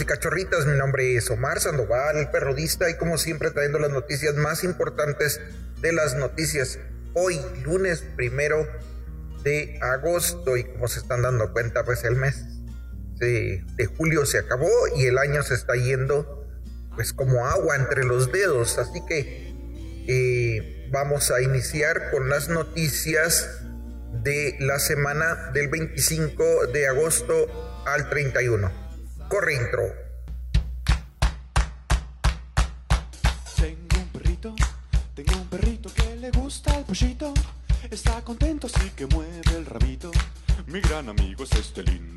Y cachorritas, mi nombre es Omar Sandoval, el perrodista, y como siempre trayendo las noticias más importantes de las noticias. Hoy, lunes primero de agosto, y como se están dando cuenta, pues el mes de, julio se acabó y el año se está yendo pues como agua entre los dedos. Así que eh, vamos a iniciar con las noticias de la semana del 25 de agosto al 31. Corre intro. Tengo un perrito, tengo un perrito que le gusta el pollito. Está contento, así que mueve el rabito. Mi gran amigo es este lindo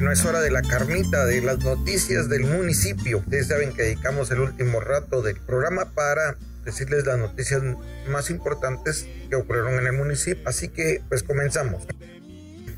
pichicho. es hora de la carnita, de las noticias del municipio. Ustedes saben que dedicamos el último rato del programa para decirles las noticias más importantes que ocurrieron en el municipio. Así que pues comenzamos.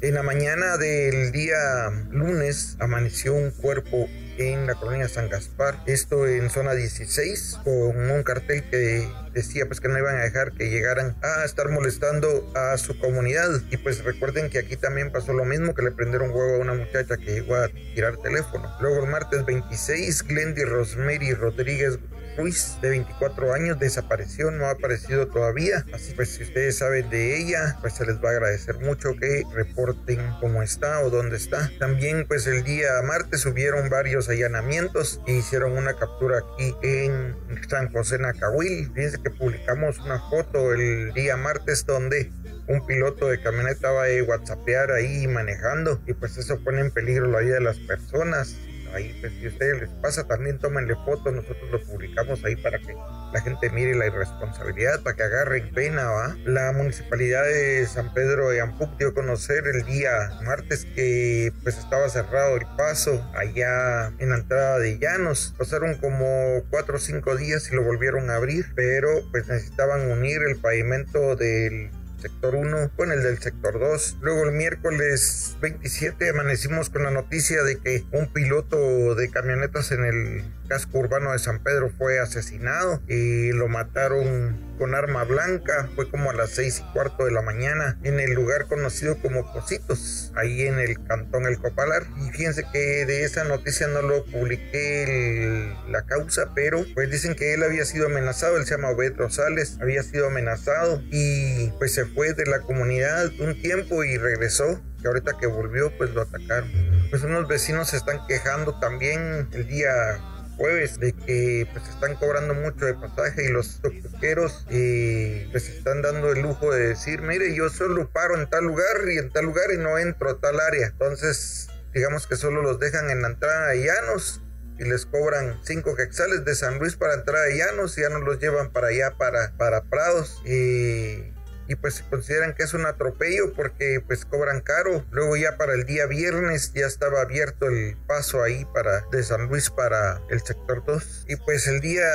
En la mañana del día lunes amaneció un cuerpo en la colonia San Gaspar, esto en zona 16, con un cartel que decía pues que no iban a dejar que llegaran a estar molestando a su comunidad. Y pues recuerden que aquí también pasó lo mismo, que le prendieron huevo a una muchacha que llegó a tirar teléfono. Luego el martes 26, Glendy Rosemary Rodríguez Ruiz, de 24 años, desapareció, no ha aparecido todavía. Así pues, si ustedes saben de ella, pues se les va a agradecer mucho que reporten cómo está o dónde está. También, pues el día martes hubieron varios allanamientos e hicieron una captura aquí en San José Nacahuil. Fíjense que publicamos una foto el día martes donde un piloto de camioneta va a whatsappear ahí manejando y pues eso pone en peligro la vida de las personas ahí, pues si a ustedes les pasa, también tómenle fotos, nosotros lo publicamos ahí para que la gente mire la irresponsabilidad, para que agarren pena, ¿va? La municipalidad de San Pedro de Ampuc dio a conocer el día martes que pues estaba cerrado el paso allá en la entrada de Llanos. Pasaron como cuatro o cinco días y lo volvieron a abrir, pero pues necesitaban unir el pavimento del sector 1 con el del sector 2. Luego el miércoles 27 amanecimos con la noticia de que un piloto de camionetas en el casco urbano de San Pedro fue asesinado y lo mataron con arma blanca. Fue como a las seis y cuarto de la mañana en el lugar conocido como Cositos, ahí en el cantón El Copalar. Y fíjense que de esa noticia no lo publiqué la causa, pero pues dicen que él había sido amenazado. Él se llama Obed Rosales, había sido amenazado y pues se fue de la comunidad un tiempo y regresó. Y ahorita que volvió, pues lo atacaron. Pues unos vecinos se están quejando también el día jueves de que pues están cobrando mucho de pasaje y los toqueros eh, pues están dando el lujo de decir, mire, yo solo paro en tal lugar y en tal lugar y no entro a tal área. Entonces, digamos que solo los dejan en la entrada de Llanos y les cobran 5 quexales de San Luis para entrar a Llanos y ya no los llevan para allá, para, para Prados. Y y pues consideran que es un atropello porque pues cobran caro. Luego ya para el día viernes ya estaba abierto el paso ahí para de San Luis para el sector 2 y pues el día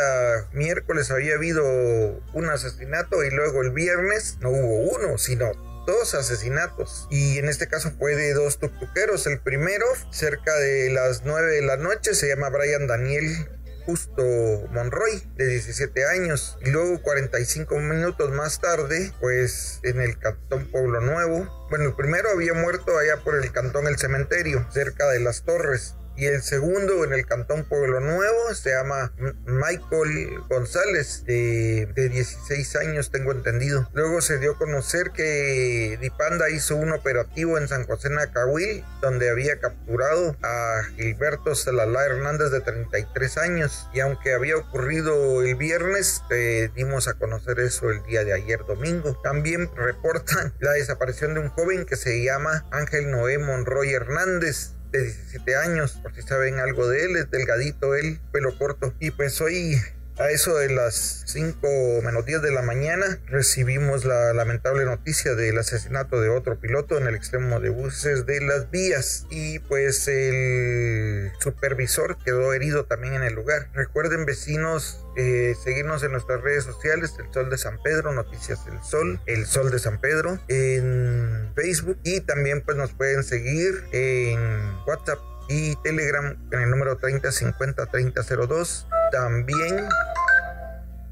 miércoles había habido un asesinato y luego el viernes no hubo uno, sino dos asesinatos y en este caso fue de dos tuctuqueros. El primero cerca de las 9 de la noche se llama Brian Daniel Justo Monroy, de 17 años. Y luego 45 minutos más tarde, pues en el Cantón Pueblo Nuevo. Bueno, primero había muerto allá por el Cantón El Cementerio, cerca de las Torres y el segundo en el Cantón Pueblo Nuevo se llama Michael González, de, de 16 años, tengo entendido. Luego se dio a conocer que Dipanda hizo un operativo en San José Nacahuil, donde había capturado a Gilberto Celalá Hernández, de 33 años, y aunque había ocurrido el viernes, eh, dimos a conocer eso el día de ayer domingo. También reportan la desaparición de un joven que se llama Ángel Noé Monroy Hernández, de 17 años, por si saben algo de él, es delgadito él, pelo corto. Y pues hoy a eso de las 5 menos 10 de la mañana recibimos la lamentable noticia del asesinato de otro piloto en el extremo de buses de las vías y pues el supervisor quedó herido también en el lugar. Recuerden vecinos eh, seguirnos en nuestras redes sociales, El Sol de San Pedro, Noticias del Sol, El Sol de San Pedro en Facebook y también pues nos pueden seguir en WhatsApp y Telegram en el número 30503002. También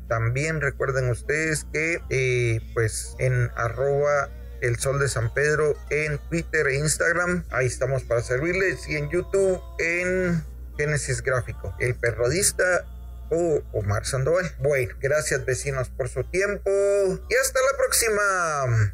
también recuerden ustedes que eh, pues en arroba el sol de San Pedro en Twitter e Instagram, ahí estamos para servirles y en YouTube en Génesis Gráfico, el perrodista o Omar Sandoval. Bueno, gracias vecinos por su tiempo y hasta la próxima.